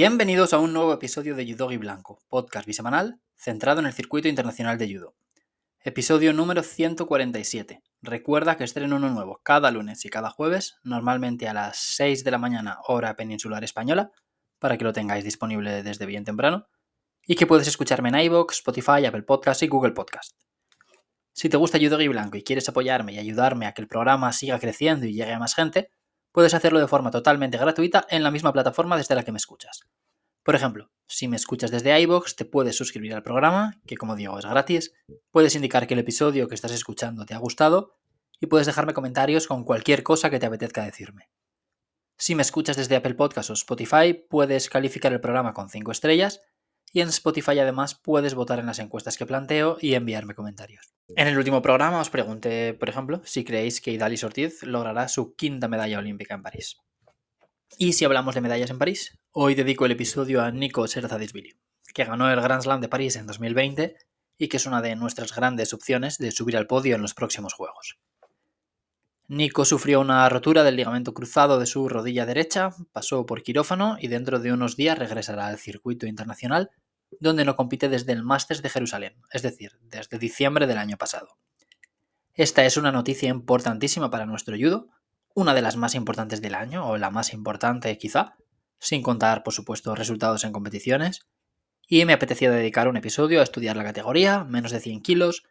Bienvenidos a un nuevo episodio de Judo Blanco, podcast bisemanal centrado en el circuito internacional de judo. Episodio número 147. Recuerda que estreno uno nuevo cada lunes y cada jueves, normalmente a las 6 de la mañana hora peninsular española, para que lo tengáis disponible desde bien temprano, y que puedes escucharme en iVoox, Spotify, Apple Podcast y Google Podcast. Si te gusta Judo Blanco y quieres apoyarme y ayudarme a que el programa siga creciendo y llegue a más gente, puedes hacerlo de forma totalmente gratuita en la misma plataforma desde la que me escuchas. Por ejemplo, si me escuchas desde iBox, te puedes suscribir al programa, que como digo es gratis, puedes indicar que el episodio que estás escuchando te ha gustado y puedes dejarme comentarios con cualquier cosa que te apetezca decirme. Si me escuchas desde Apple Podcasts o Spotify, puedes calificar el programa con 5 estrellas y en Spotify además puedes votar en las encuestas que planteo y enviarme comentarios. En el último programa os pregunté, por ejemplo, si creéis que Idalis Ortiz logrará su quinta medalla olímpica en París. Y si hablamos de medallas en París, hoy dedico el episodio a Nico Serzadisvili, que ganó el Grand Slam de París en 2020 y que es una de nuestras grandes opciones de subir al podio en los próximos Juegos. Nico sufrió una rotura del ligamento cruzado de su rodilla derecha, pasó por quirófano y dentro de unos días regresará al circuito internacional, donde no compite desde el Masters de Jerusalén, es decir, desde diciembre del año pasado. Esta es una noticia importantísima para nuestro judo, una de las más importantes del año, o la más importante quizá, sin contar, por supuesto, resultados en competiciones, y me apetecía dedicar un episodio a estudiar la categoría, menos de 100 kilos,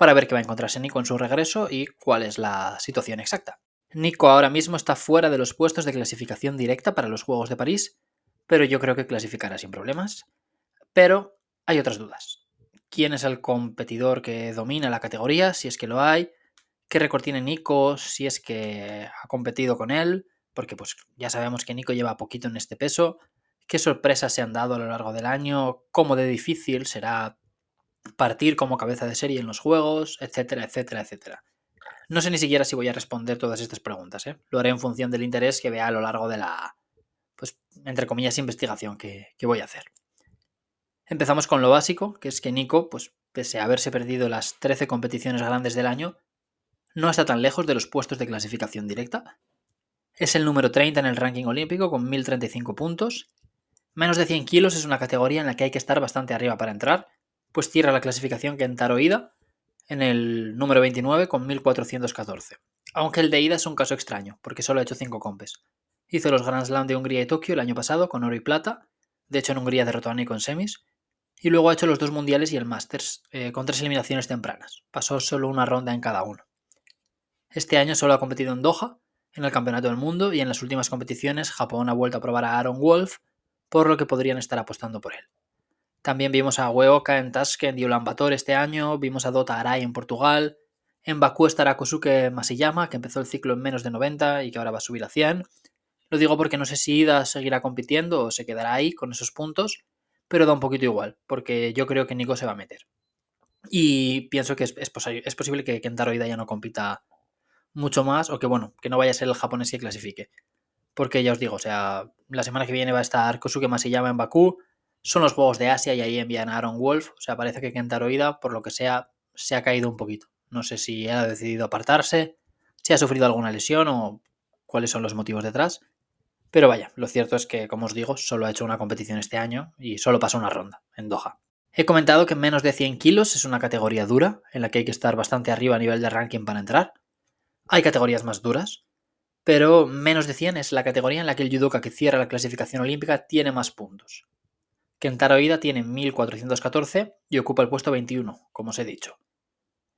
para ver qué va a encontrarse Nico en su regreso y cuál es la situación exacta. Nico ahora mismo está fuera de los puestos de clasificación directa para los Juegos de París, pero yo creo que clasificará sin problemas. Pero hay otras dudas. ¿Quién es el competidor que domina la categoría? Si es que lo hay. ¿Qué récord tiene Nico? Si es que ha competido con él. Porque pues ya sabemos que Nico lleva poquito en este peso. ¿Qué sorpresas se han dado a lo largo del año? ¿Cómo de difícil será partir como cabeza de serie en los juegos, etcétera, etcétera, etcétera. No sé ni siquiera si voy a responder todas estas preguntas, ¿eh? Lo haré en función del interés que vea a lo largo de la, pues, entre comillas, investigación que, voy a hacer. Empezamos con lo básico, que es que Nico, pues, pese a haberse perdido las 13 competiciones grandes del año, no está tan lejos de los puestos de clasificación directa. Es el número 30 en el ranking olímpico con 1035 puntos. Menos de 100 kilos es una categoría en la que hay que estar bastante arriba para entrar, pues cierra la clasificación Kentaro Ida en el número 29 con 1414. Aunque el de Ida es un caso extraño, porque solo ha hecho 5 compes. Hizo los Grand Slam de Hungría y Tokio el año pasado con oro y plata, de hecho en Hungría derrotó a Nico en semis, y luego ha hecho los dos mundiales y el Masters, eh, con tres eliminaciones tempranas. Pasó solo una ronda en cada uno. Este año solo ha competido en Doha, en el Campeonato del Mundo, y en las últimas competiciones Japón ha vuelto a probar a Aaron Wolf, por lo que podrían estar apostando por él. También vimos a Hueoka en Tashkent y Ulaanbaatar este año, vimos a Dota Arai en Portugal, en Bakú estará Kosuke Masiyama, que empezó el ciclo en menos de 90 y que ahora va a subir a 100. Lo digo porque no sé si Ida seguirá compitiendo o se quedará ahí con esos puntos, pero da un poquito igual, porque yo creo que Nico se va a meter. Y pienso que es, es posible que Kentaro Ida ya no compita mucho más, o que bueno, que no vaya a ser el japonés que clasifique. Porque ya os digo, o sea, la semana que viene va a estar Kosuke Masiyama en Bakú, son los Juegos de Asia y ahí envían a Aaron Wolf. O sea, parece que Kentaro Ida, por lo que sea, se ha caído un poquito. No sé si ha decidido apartarse, si ha sufrido alguna lesión o cuáles son los motivos detrás. Pero vaya, lo cierto es que, como os digo, solo ha hecho una competición este año y solo pasó una ronda en Doha. He comentado que menos de 100 kilos es una categoría dura, en la que hay que estar bastante arriba a nivel de ranking para entrar. Hay categorías más duras, pero menos de 100 es la categoría en la que el judoka que cierra la clasificación olímpica tiene más puntos. Kentaro Ida tiene 1414 y ocupa el puesto 21, como os he dicho.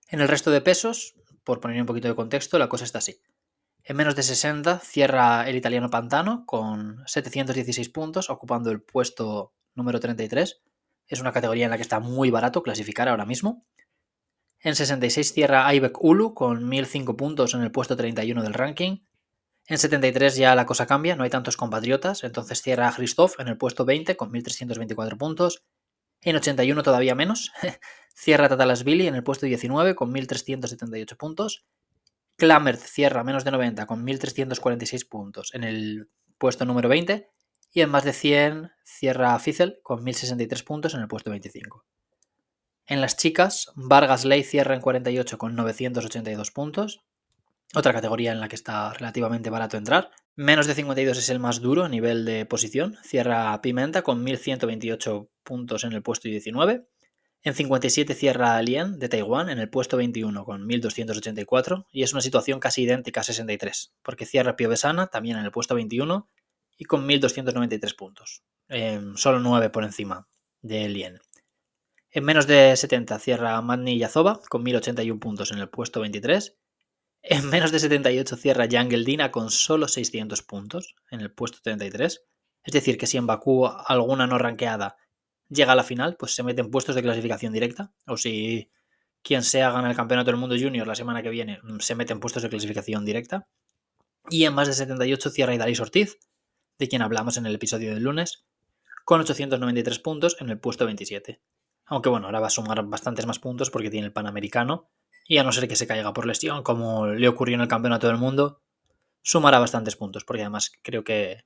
En el resto de pesos, por poner un poquito de contexto, la cosa está así. En menos de 60 cierra el italiano Pantano con 716 puntos, ocupando el puesto número 33. Es una categoría en la que está muy barato clasificar ahora mismo. En 66 cierra Aibek Ulu con 1005 puntos en el puesto 31 del ranking. En 73 ya la cosa cambia, no hay tantos compatriotas, entonces cierra a Christoph en el puesto 20 con 1.324 puntos. En 81 todavía menos, cierra Tatalasvili en el puesto 19 con 1.378 puntos. Klamert cierra menos de 90 con 1.346 puntos en el puesto número 20. Y en más de 100 cierra Fizel con 1.063 puntos en el puesto 25. En las chicas, Vargas Ley cierra en 48 con 982 puntos. Otra categoría en la que está relativamente barato entrar. Menos de 52 es el más duro a nivel de posición. Cierra Pimenta con 1128 puntos en el puesto 19. En 57 cierra Alien de Taiwán en el puesto 21 con 1284 y es una situación casi idéntica a 63, porque cierra Piovesana también en el puesto 21 y con 1293 puntos, solo 9 por encima de Alien. En menos de 70 cierra Magni Yazova con 1081 puntos en el puesto 23 en menos de 78 cierra Jungle Dina con solo 600 puntos en el puesto 33. Es decir, que si en Bakú alguna no ranqueada llega a la final, pues se mete en puestos de clasificación directa. O si quien sea gana el campeonato del mundo junior la semana que viene, se mete en puestos de clasificación directa. Y en más de 78 cierra Idalis Ortiz, de quien hablamos en el episodio del lunes, con 893 puntos en el puesto 27. Aunque bueno, ahora va a sumar bastantes más puntos porque tiene el Panamericano y a no ser que se caiga por lesión, como le ocurrió en el Campeonato del Mundo, sumará bastantes puntos, porque además creo que,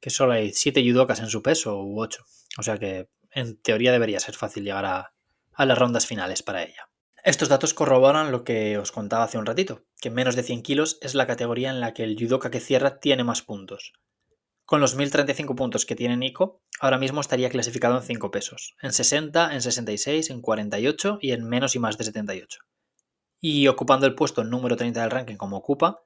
que solo hay 7 judocas en su peso u 8. O sea que en teoría debería ser fácil llegar a, las rondas finales para ella. Estos datos corroboran lo que os contaba hace un ratito, que menos de 100 kilos es la categoría en la que el judoka que cierra tiene más puntos. Con los 1035 puntos que tiene Nico, ahora mismo estaría clasificado en 5 pesos, en 60, en 66, en 48 y en menos y más de 78 y ocupando el puesto número 30 del ranking como ocupa,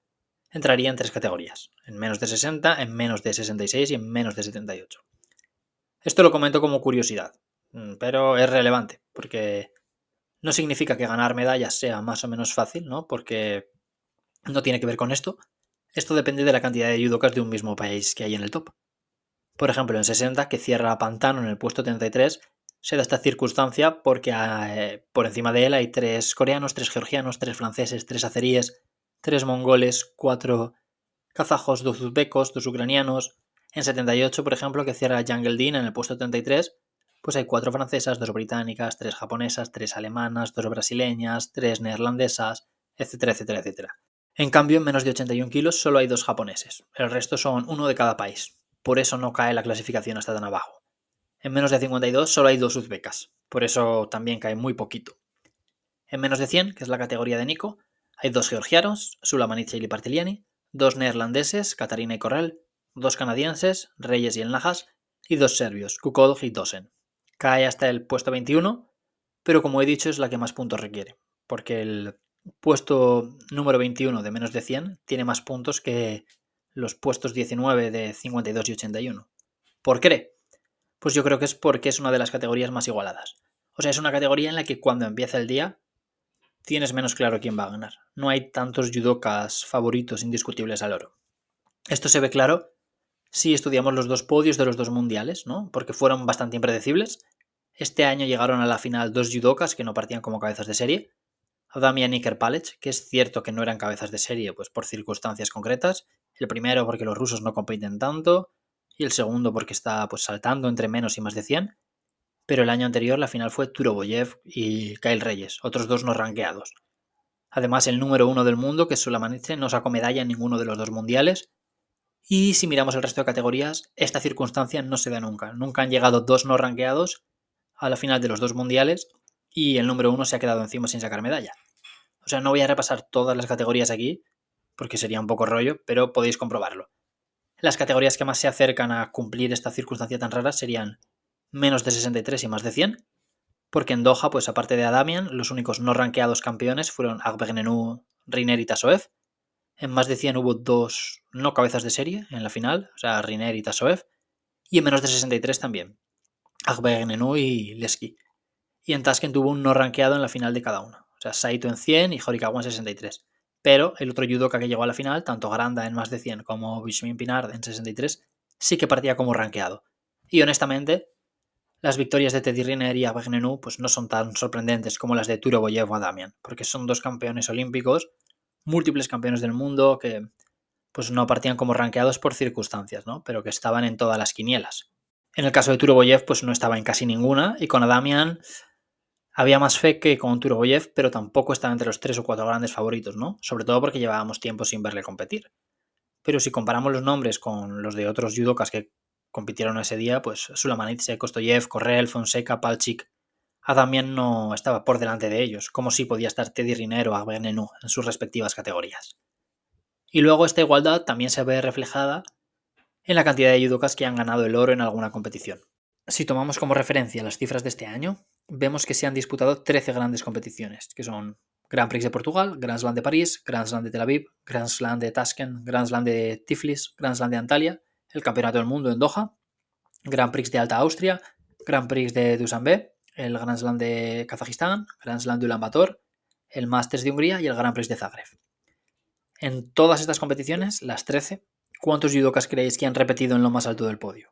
entraría en tres categorías, en menos de 60, en menos de 66 y en menos de 78. Esto lo comento como curiosidad, mm, pero es relevante, porque no significa que ganar medallas sea más o menos fácil, ¿no? Porque no tiene que ver con esto. Esto depende de la cantidad de judokas de un mismo país que hay en el top. Por ejemplo, en 60, que cierra Pantano en el puesto 33, se da esta circunstancia porque eh, por encima de él hay tres coreanos, tres georgianos, tres franceses, tres azeríes, tres mongoles, cuatro kazajos, dos uzbecos, dos ucranianos. En 78, por ejemplo, que cierra Jungle Dean en el puesto 33, pues hay cuatro francesas, dos británicas, tres japonesas, tres alemanas, dos brasileñas, tres neerlandesas, etcétera, etcétera, etcétera. En cambio, en menos de 81 kilos solo hay dos japoneses. El resto son uno de cada país. Por eso no cae la clasificación hasta tan abajo. En menos de 52 solo hay dos uzbecas, por eso también cae muy poquito. En menos de 100, que es la categoría de Nico, hay dos georgianos, Sulamanitza y Lipartiliani, dos neerlandeses, Katarina y Correll, dos canadienses, Reyes y Elnajas, y dos serbios, Kukodov y Dosen. Cae hasta el puesto 21, pero como he dicho es la que más puntos requiere, porque el puesto número 21 de menos de 100 tiene más puntos que los puestos 19 de 52 y 81. ¿Por qué? Pues yo creo que es porque es una de las categorías más igualadas. O sea, es una categoría en la que cuando empieza el día tienes menos claro quién va a ganar. No hay tantos judokas favoritos indiscutibles al oro. Esto se ve claro si estudiamos los dos podios de los dos mundiales, ¿no? Porque fueron bastante impredecibles. Este año llegaron a la final dos judokas que no partían como cabezas de serie. Adamian y Palech, que es cierto que no eran cabezas de serie, pues por circunstancias concretas. El primero porque los rusos no compiten tanto, y el segundo porque está pues, saltando entre menos y más de 100. Pero el año anterior la final fue Turoboyev y Kyle Reyes, otros dos no ranqueados. Además, el número uno del mundo, que es Sulamanice, no sacó medalla en ninguno de los dos mundiales. Y si miramos el resto de categorías, esta circunstancia no se da nunca. Nunca han llegado dos no ranqueados a la final de los dos mundiales y el número uno se ha quedado encima sin sacar medalla. O sea, no voy a repasar todas las categorías aquí, porque sería un poco rollo, pero podéis comprobarlo. Las categorías que más se acercan a cumplir esta circunstancia tan rara serían menos de 63 y más de 100, porque en Doha, pues aparte de Adamian, los únicos no ranqueados campeones fueron Agbegnenu, Riner y Tasoev. En más de 100 hubo dos no cabezas de serie en la final, o sea, Riner y Tasoev. Y en menos de 63 también, Agbegnenu y Leski. Y en Tasken tuvo un no ranqueado en la final de cada uno, o sea, Saito en 100 y Horikawa en 63. Pero el otro judoka que llegó a la final, tanto Granda en más de 100 como Bishmin Pinard en 63, sí que partía como rankeado. Y honestamente, las victorias de Teddy Riner y Abagnenu pues no son tan sorprendentes como las de Turo Boyev o Damian, porque son dos campeones olímpicos, múltiples campeones del mundo que pues no partían como rankeados por circunstancias, ¿no? Pero que estaban en todas las quinielas. En el caso de Turoboyev, pues no estaba en casi ninguna, y con Adamian había más fe que con Turoboyev, pero tampoco estaba entre los tres o cuatro grandes favoritos, ¿no? Sobre todo porque llevábamos tiempo sin verle competir. Pero si comparamos los nombres con los de otros judokas que compitieron ese día, pues Sulamanitse, Kostoyev, Correll, Fonseca, Palchik, Adamian no estaba por delante de ellos, como si podía estar Teddy Riner o Agbenenu en sus respectivas categorías. Y luego esta igualdad también se ve reflejada en la cantidad de judokas que han ganado el oro en alguna competición. Si tomamos como referencia las cifras de este año, vemos que se han disputado 13 grandes competiciones, que son Grand Prix de Portugal, Grand Slam de París, Grand Slam de Tel Aviv, Grand Slam de Tashkent, Grand Slam de Tiflis, Grand Slam de Antalya, el Campeonato del Mundo en Doha, Grand Prix de Alta Austria, Grand Prix de Dushanbe, el Grand Slam de Kazajistán, Grand Slam de Ulan Bator, el Masters de Hungría y el Grand Prix de Zagreb. En todas estas competiciones, las 13, ¿cuántos judokas creéis que han repetido en lo más alto del podio?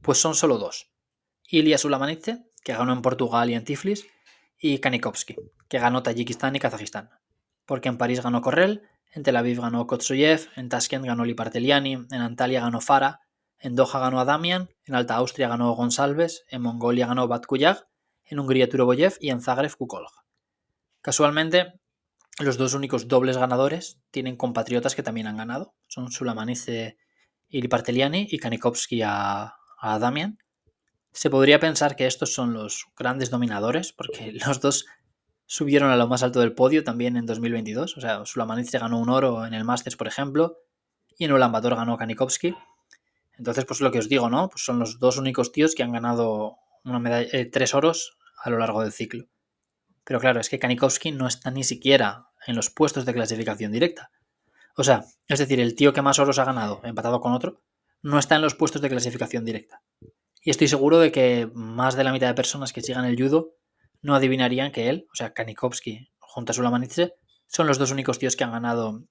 Pues son solo dos. Ilya Sulamanidze, que ganó en Portugal y en Tiflis, y Kanikovsky, que ganó Tayikistán y Kazajistán. Porque en París ganó Correll, en Tel Aviv ganó Kotsoyev, en Tashkent ganó Liparteliani, en Antalya ganó Fara, en Doha ganó Adamian, en Alta Austria ganó Gonsalves, en Mongolia ganó Batkuyag, en Hungría Turoboyev y en Zagreb Kukolg. Casualmente, los dos únicos dobles ganadores tienen compatriotas que también han ganado. Son Sulamanice y Liparteliani y Kanikovsky a, a Adamian. Se podría pensar que estos son los grandes dominadores, porque los dos subieron a lo más alto del podio también en 2022. O sea, Sulamanice ganó un oro en el Masters, por ejemplo, y en Ulan Bator ganó Kanikovsky. Entonces, pues lo que os digo, ¿no? Pues son los dos únicos tíos que han ganado una medalla, eh, tres oros a lo largo del ciclo. Pero claro, es que Kanikovsky no está ni siquiera en los puestos de clasificación directa. O sea, es decir, el tío que más oros ha ganado, empatado con otro, no está en los puestos de clasificación directa. Y estoy seguro de que más de la mitad de personas que sigan el judo no adivinarían que él, o sea, Kanikovsky junto a Sulamanitze, son los dos únicos tíos que han ganado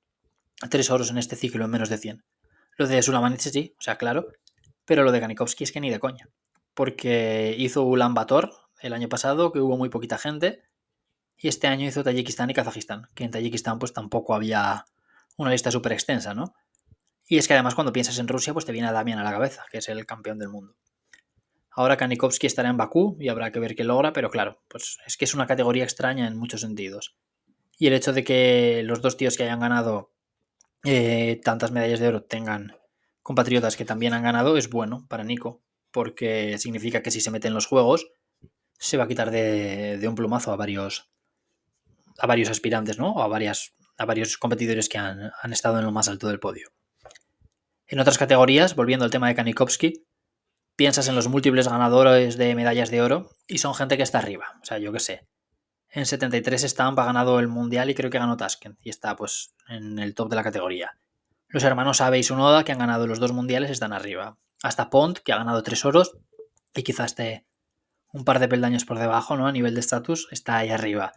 tres oros en este ciclo en menos de 100. Lo de Sulamanitze sí, o sea, claro, pero lo de Kanikovsky es que ni de coña. Porque hizo Ulan Bator el año pasado, que hubo muy poquita gente, y este año hizo Tayikistán y Kazajistán, que en Tayikistán pues tampoco había una lista súper extensa, ¿no? Y es que además cuando piensas en Rusia, pues te viene a Damian a la cabeza, que es el campeón del mundo. Ahora Kanikovsky estará en Bakú y habrá que ver qué logra, pero claro, pues es que es una categoría extraña en muchos sentidos. Y el hecho de que los dos tíos que hayan ganado eh, tantas medallas de oro tengan compatriotas que también han ganado es bueno para Nico, porque significa que si se mete en los juegos se va a quitar de, un plumazo a varios a varios aspirantes, ¿no? O a, a varios competidores que han, han estado en lo más alto del podio. En otras categorías, volviendo al tema de Kanikovsky, piensas en los múltiples ganadores de medallas de oro y son gente que está arriba. O sea, yo qué sé. En 73 Stamp ha ganado el mundial y creo que ganó Tashkent y está pues en el top de la categoría. Los hermanos Abe y Sunoda, que han ganado los dos mundiales, están arriba. Hasta Pont, que ha ganado tres oros y quizás esté un par de peldaños por debajo, ¿no? A nivel de estatus, está ahí arriba.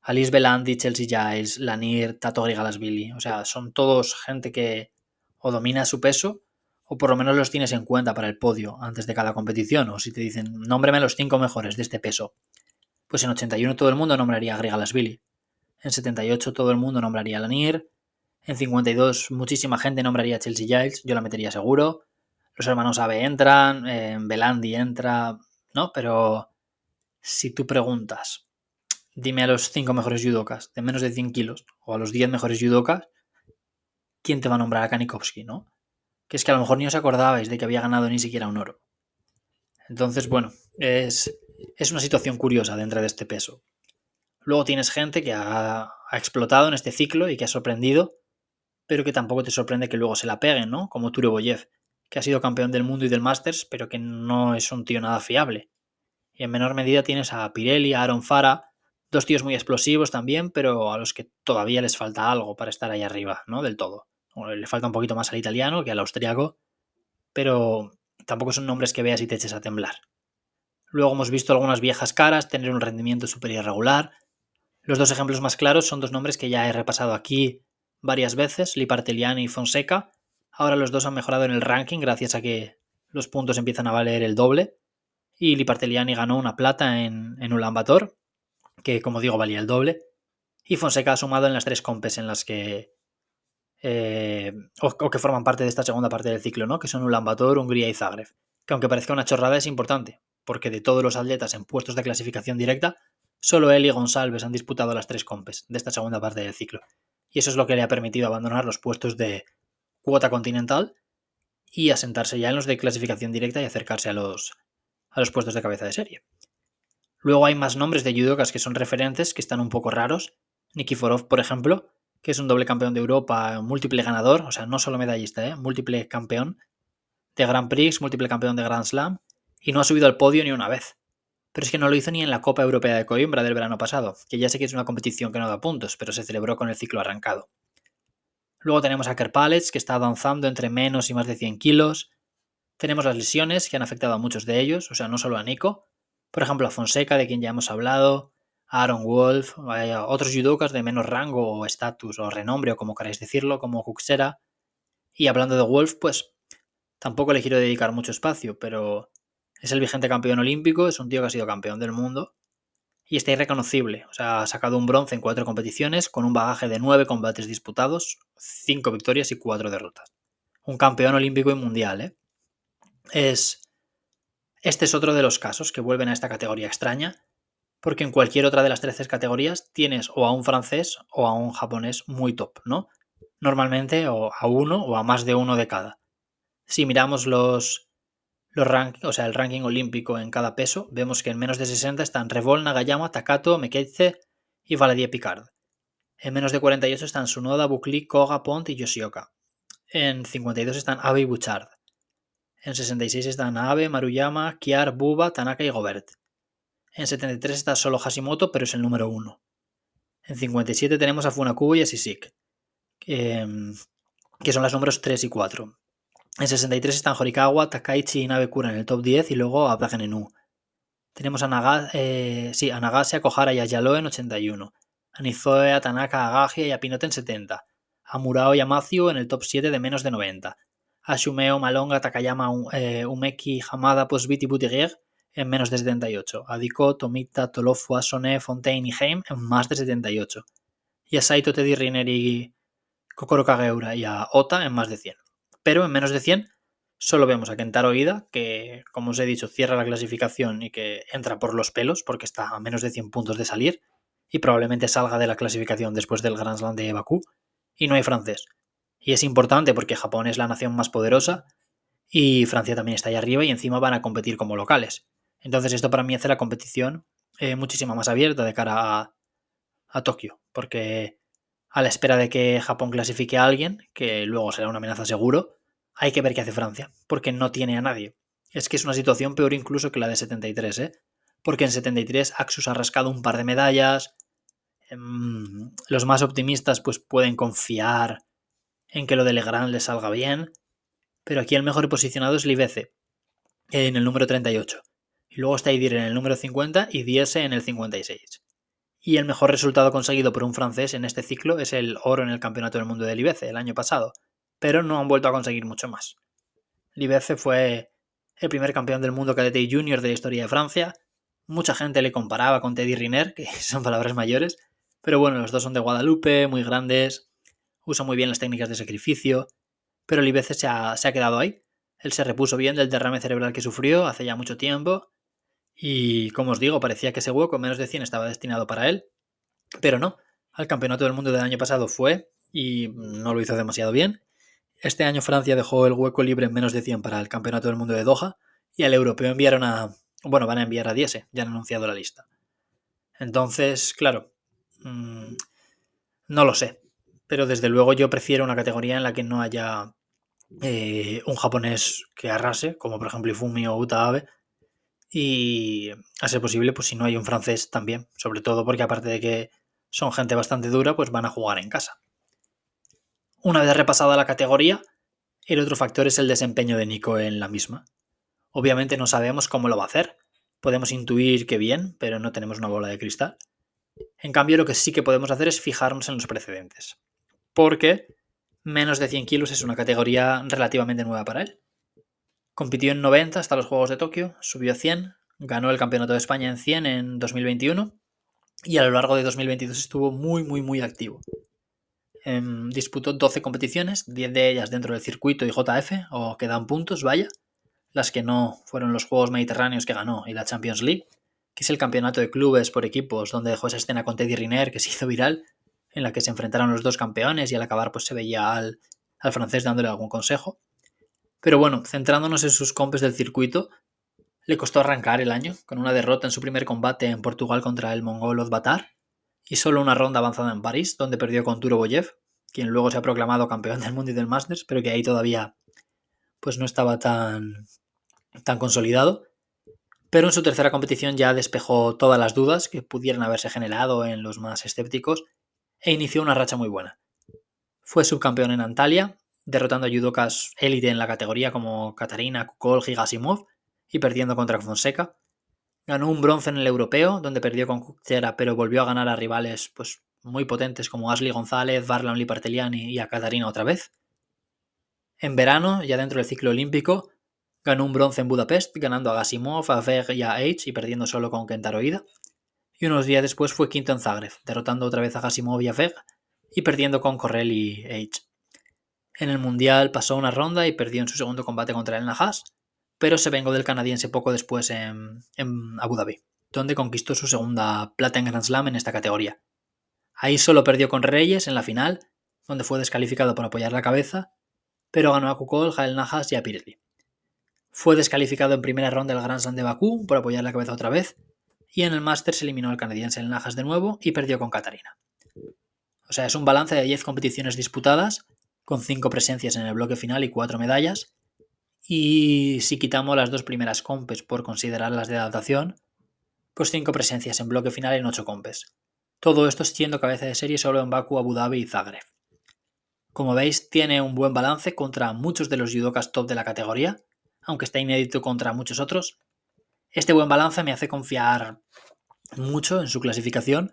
Alice Belandi, Chelsea Giles, Lanier, Tato Grigalasvili. O sea, son todos gente que o domina su peso o por lo menos los tienes en cuenta para el podio antes de cada competición, o si te dicen, nómbreme los cinco mejores de este peso. Pues en 81 todo el mundo nombraría a Grigalasvili. En 78 todo el mundo nombraría a Lanier. En 52 muchísima gente nombraría a Chelsea Giles, yo la metería seguro. Los hermanos Abe entran, en Belandi entra, ¿no? Pero si tú preguntas, dime a los cinco mejores judokas de menos de 100 kilos, o a los 10 mejores judokas, ¿quién te va a nombrar a Kanikovsky, no? Que es que a lo mejor ni os acordabais de que había ganado ni siquiera un oro. Entonces, bueno, es, es una situación curiosa dentro de este peso. Luego tienes gente que ha, ha, explotado en este ciclo y que ha sorprendido, pero que tampoco te sorprende que luego se la peguen, ¿no? Como Turo Boyev, que ha sido campeón del mundo y del Masters, pero que no es un tío nada fiable. Y en menor medida tienes a Pirelli, a Aaron Fara, dos tíos muy explosivos también, pero a los que todavía les falta algo para estar ahí arriba, ¿no? Del todo le falta un poquito más al italiano que al austriaco, pero tampoco son nombres que veas y te eches a temblar. Luego hemos visto algunas viejas caras tener un rendimiento súper irregular. Los dos ejemplos más claros son dos nombres que ya he repasado aquí varias veces, Liparteliani y Fonseca. Ahora los dos han mejorado en el ranking gracias a que los puntos empiezan a valer el doble. Y Liparteliani ganó una plata en, en Ulan que como digo valía el doble. Y Fonseca ha sumado en las tres compes en las que eh, o, que forman parte de esta segunda parte del ciclo, ¿no? que son Ulan Hungría y Zagreb. Que aunque parezca una chorrada es importante, porque de todos los atletas en puestos de clasificación directa, solo él y González han disputado las tres compes de esta segunda parte del ciclo. Y eso es lo que le ha permitido abandonar los puestos de cuota continental y asentarse ya en los de clasificación directa y acercarse a los, a los puestos de cabeza de serie. Luego hay más nombres de judocas que son referentes, que están un poco raros. Nikiforov, por ejemplo, que es un doble campeón de Europa, múltiple ganador, o sea, no solo medallista, ¿eh? múltiple campeón de Grand Prix, múltiple campeón de Grand Slam, y no ha subido al podio ni una vez. Pero es que no lo hizo ni en la Copa Europea de Coimbra del verano pasado, que ya sé que es una competición que no da puntos, pero se celebró con el ciclo arrancado. Luego tenemos a Kerpalets, que está avanzando entre menos y más de 100 kilos. Tenemos las lesiones, que han afectado a muchos de ellos, o sea, no solo a Nico. Por ejemplo, a Fonseca, de quien ya hemos hablado, Aaron Wolf, otros judokas de menos rango o estatus o renombre, o como queráis decirlo, como Kuxera. Y hablando de Wolf, pues tampoco le quiero dedicar mucho espacio, pero es el vigente campeón olímpico, es un tío que ha sido campeón del mundo y está irreconocible. O sea, ha sacado un bronce en cuatro competiciones con un bagaje de nueve combates disputados, cinco victorias y cuatro derrotas. Un campeón olímpico y mundial, ¿eh? Es. Este es otro de los casos que vuelven a esta categoría extraña, porque en cualquier otra de las 13 categorías tienes o a un francés o a un japonés muy top, ¿no? Normalmente o a uno o a más de uno de cada. Si miramos los, los o sea, el ranking olímpico en cada peso, vemos que en menos de 60 están Revol, Nagayama, Takato, Mekeitze y Valadier Picard. En menos de 48 están Sunoda, Bukli, Koga, Pont y Yoshioka. En 52 están Abe y Bouchard. En 66 están Abe, Maruyama, Kiar, Buba, Tanaka y Gobert. En 73 está solo Hashimoto, pero es el número 1. En 57 tenemos a Funakubo y a Sisik, que, que son los números 3 y 4. En 63 están Horikawa, Takaichi y Nabekura en el top 10 y luego a Nenu. Tenemos a, Naga, eh, sí, a Nagase, a Kohara y a Yalo en 81. A Nizoe, a Tanaka, a Gage y a Pinote en 70. A Murao y a Matthew en el top 7 de menos de 90. A Shumeo, Malonga, Takayama, eh, Umeki, Hamada, Posbit y Buttigieg en menos de 78. A Tomita, Tolofu, Asone, Fontaine y Heim en más de 78. Y a Saito, Teddy Riner y Kokoro Kageura y a Ota en más de 100 pero en menos de 100 solo vemos a Kentaro Ida, que como os he dicho cierra la clasificación y que entra por los pelos porque está a menos de 100 puntos de salir y probablemente salga de la clasificación después del Grand Slam de Bakú y no hay francés. Y es importante porque Japón es la nación más poderosa y Francia también está ahí arriba y encima van a competir como locales. Entonces esto para mí hace la competición eh, muchísimo más abierta de cara a, Tokio, porque a la espera de que Japón clasifique a alguien, que luego será una amenaza seguro, hay que ver qué hace Francia, porque no tiene a nadie. Es que es una situación peor incluso que la de 73, ¿eh? Porque en 73 Axus ha rascado un par de medallas. Em, los más optimistas pues pueden confiar en que lo de Legrand le salga bien. Pero aquí el mejor posicionado es Libece, en el número 38. Luego está Idir en el número 50 y Diese en el 56. Y el mejor resultado conseguido por un francés en este ciclo es el oro en el Campeonato del Mundo de Libece el año pasado, pero no han vuelto a conseguir mucho más. Libece fue el primer campeón del mundo cadete y junior de la historia de Francia. Mucha gente le comparaba con Teddy Riner, que son palabras mayores, pero bueno, los dos son de Guadalupe, muy grandes, usan muy bien las técnicas de sacrificio, pero Libece se ha quedado ahí. Él se repuso bien del derrame cerebral que sufrió hace ya mucho tiempo y, como os digo, parecía que ese hueco menos de 100 estaba destinado para él, pero no. Al campeonato del mundo del año pasado fue y no lo hizo demasiado bien este año Francia dejó el hueco libre en menos de 100 para el Campeonato del Mundo de Doha y al europeo enviaron a... Bueno, van a enviar a Diese, ya han anunciado la lista. Entonces, claro, mm, no lo sé, pero desde luego yo prefiero una categoría en la que no haya eh, un japonés que arrase, como por ejemplo Ifumi o Uta Abe, y a ser posible, pues si no hay un francés también, sobre todo porque aparte de que son gente bastante dura, pues van a jugar en casa. Una vez repasada la categoría, el otro factor es el desempeño de Nico en la misma. Obviamente no sabemos cómo lo va a hacer. Podemos intuir que bien, pero no tenemos una bola de cristal. En cambio, lo que sí que podemos hacer es fijarnos en los precedentes. Porque menos de 100 kilos es una categoría relativamente nueva para él. Compitió en 90 hasta los Juegos de Tokio, subió a 100, ganó el Campeonato de España en 100 en 2021 y a lo largo de 2022 estuvo muy, muy, muy activo. Em, disputó 12 competiciones, 10 de ellas dentro del circuito y JF, o que dan puntos, vaya. Las que no fueron los Juegos Mediterráneos que ganó y la Champions League, que es el campeonato de clubes por equipos, donde dejó esa escena con Teddy Riner que se hizo viral, en la que se enfrentaron los dos campeones y al acabar pues se veía al, al francés dándole algún consejo. Pero bueno, centrándonos en sus compes del circuito, le costó arrancar el año con una derrota en su primer combate en Portugal contra el mongol Ozbatar y solo una ronda avanzada en París, donde perdió con Turo Boyev, quien luego se ha proclamado campeón del mundo y del Masters, pero que ahí todavía pues no estaba tan, tan consolidado. Pero en su tercera competición ya despejó todas las dudas que pudieran haberse generado en los más escépticos e inició una racha muy buena. Fue subcampeón en Antalya, derrotando a judokas élite en la categoría como Katarina, Kukol, Gigasimov y perdiendo contra Fonseca. Ganó un bronce en el europeo, donde perdió con Kukchera, pero volvió a ganar a rivales pues, muy potentes como Ashley González, Varlam Liparteliani y a Katarina otra vez. En verano, ya dentro del ciclo olímpico, ganó un bronce en Budapest, ganando a Gasimov, a Veg y a H y perdiendo solo con Kentaro Ida. Y unos días después fue quinto en Zagreb, derrotando otra vez a Gasimov y a Veg y perdiendo con Correll y H. En el Mundial pasó una ronda y perdió en su segundo combate contra el Nahas, pero se vengó del canadiense poco después en, Abu Dhabi, donde conquistó su segunda plata en Grand Slam en esta categoría. Ahí solo perdió con Reyes en la final, donde fue descalificado por apoyar la cabeza, pero ganó a Kukol, Jael Najas y a Pirelli. Fue descalificado en primera ronda del Grand Slam de Bakú por apoyar la cabeza otra vez, y en el Master se eliminó al canadiense el Najas de nuevo y perdió con Katarina. O sea, es un balance de 10 competiciones disputadas, con 5 presencias en el bloque final y 4 medallas, y si quitamos las dos primeras compes por considerarlas de adaptación, pues cinco presencias en bloque final en ocho compes. Todo esto siendo cabeza de serie solo en Baku, Abu Dhabi y Zagreb. Como veis, tiene un buen balance contra muchos de los judokas top de la categoría, aunque está inédito contra muchos otros. Este buen balance me hace confiar mucho en su clasificación,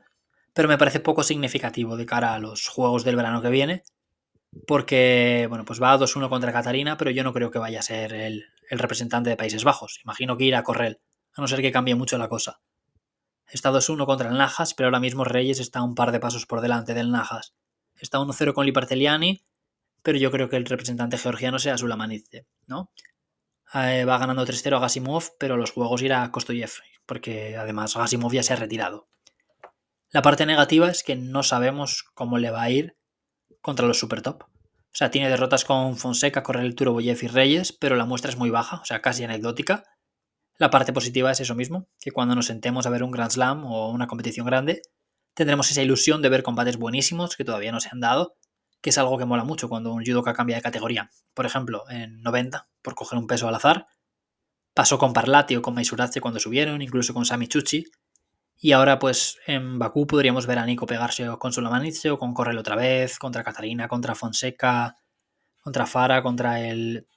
pero me parece poco significativo de cara a los juegos del verano que viene, porque, bueno, pues va 2-1 contra Catalina, pero yo no creo que vaya a ser el, representante de Países Bajos. Imagino que irá a correr, a no ser que cambie mucho la cosa. Está 2-1 contra el Najas, pero ahora mismo Reyes está un par de pasos por delante del Najas. Está 1-0 con Liparteliani, pero yo creo que el representante georgiano sea Sulamanidze, ¿no? Eh, va ganando 3-0 a Gasimov, pero los juegos irá a Kostoyev, porque además Gasimov ya se ha retirado. La parte negativa es que no sabemos cómo le va a ir contra los super top. O sea, tiene derrotas con Fonseca, Correl, Boyev y Reyes, pero la muestra es muy baja, o sea, casi anecdótica. La parte positiva es eso mismo, que cuando nos sentemos a ver un Grand Slam o una competición grande, tendremos esa ilusión de ver combates buenísimos que todavía no se han dado, que es algo que mola mucho cuando un judoka cambia de categoría. Por ejemplo, en 90, por coger un peso al azar, pasó con Parlati o con Maisurace cuando subieron, incluso con Sami Chuchi, y ahora, pues en Bakú podríamos ver a Nico pegarse con Sulamanitze o con Correl otra vez, contra Katarina, contra Fonseca, contra Fara, contra el,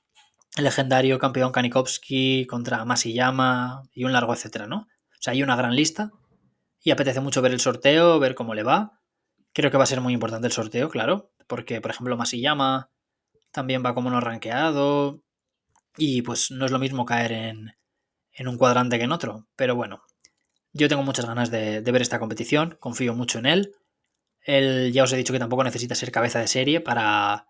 legendario campeón Kanikovsky, contra Masiyama y un largo etcétera, ¿no? O sea, hay una gran lista y apetece mucho ver el sorteo, ver cómo le va. Creo que va a ser muy importante el sorteo, claro, porque, por ejemplo, Masiyama también va como no rankeado y pues no es lo mismo caer en, en un cuadrante que en otro, pero bueno, yo tengo muchas ganas de, ver esta competición, confío mucho en él. Él ya os he dicho que tampoco necesita ser cabeza de serie para,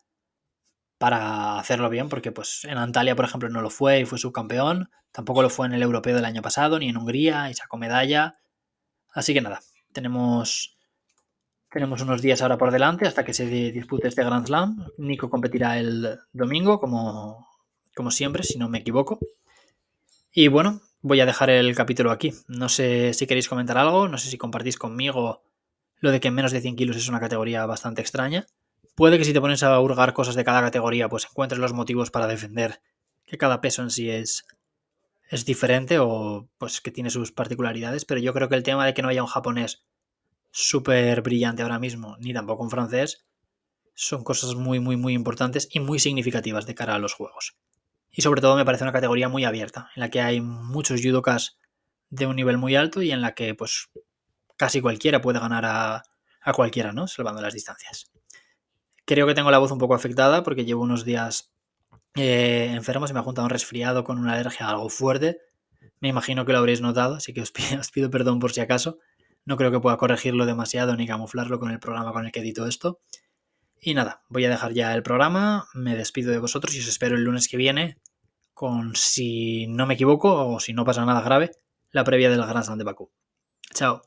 para hacerlo bien, porque pues en Antalya, por ejemplo, no lo fue y fue subcampeón. Tampoco lo fue en el europeo del año pasado, ni en Hungría, y sacó medalla. Así que nada, tenemos, tenemos unos días ahora por delante hasta que se dispute este Grand Slam. Nico competirá el domingo, como, como siempre, si no me equivoco. Y bueno, voy a dejar el capítulo aquí. No sé si queréis comentar algo, no sé si compartís conmigo lo de que en menos de 100 kilos es una categoría bastante extraña. Puede que si te pones a hurgar cosas de cada categoría, pues encuentres los motivos para defender que cada peso en sí es, es diferente o pues que tiene sus particularidades, pero yo creo que el tema de que no haya un japonés súper brillante ahora mismo, ni tampoco un francés, son cosas muy, muy, muy importantes y muy significativas de cara a los juegos. Y sobre todo me parece una categoría muy abierta, en la que hay muchos judokas de un nivel muy alto y en la que pues casi cualquiera puede ganar a, cualquiera, ¿no? Salvando las distancias. Creo que tengo la voz un poco afectada porque llevo unos días eh, enfermo, se me ha juntado un resfriado con una alergia algo fuerte. Me imagino que lo habréis notado, así que os pido, os pido perdón por si acaso. No creo que pueda corregirlo demasiado ni camuflarlo con el programa con el que edito esto. Y nada, voy a dejar ya el programa, me despido de vosotros y os espero el lunes que viene con, si no me equivoco o si no pasa nada grave, la previa del Grand Slam de Bakú. Chao.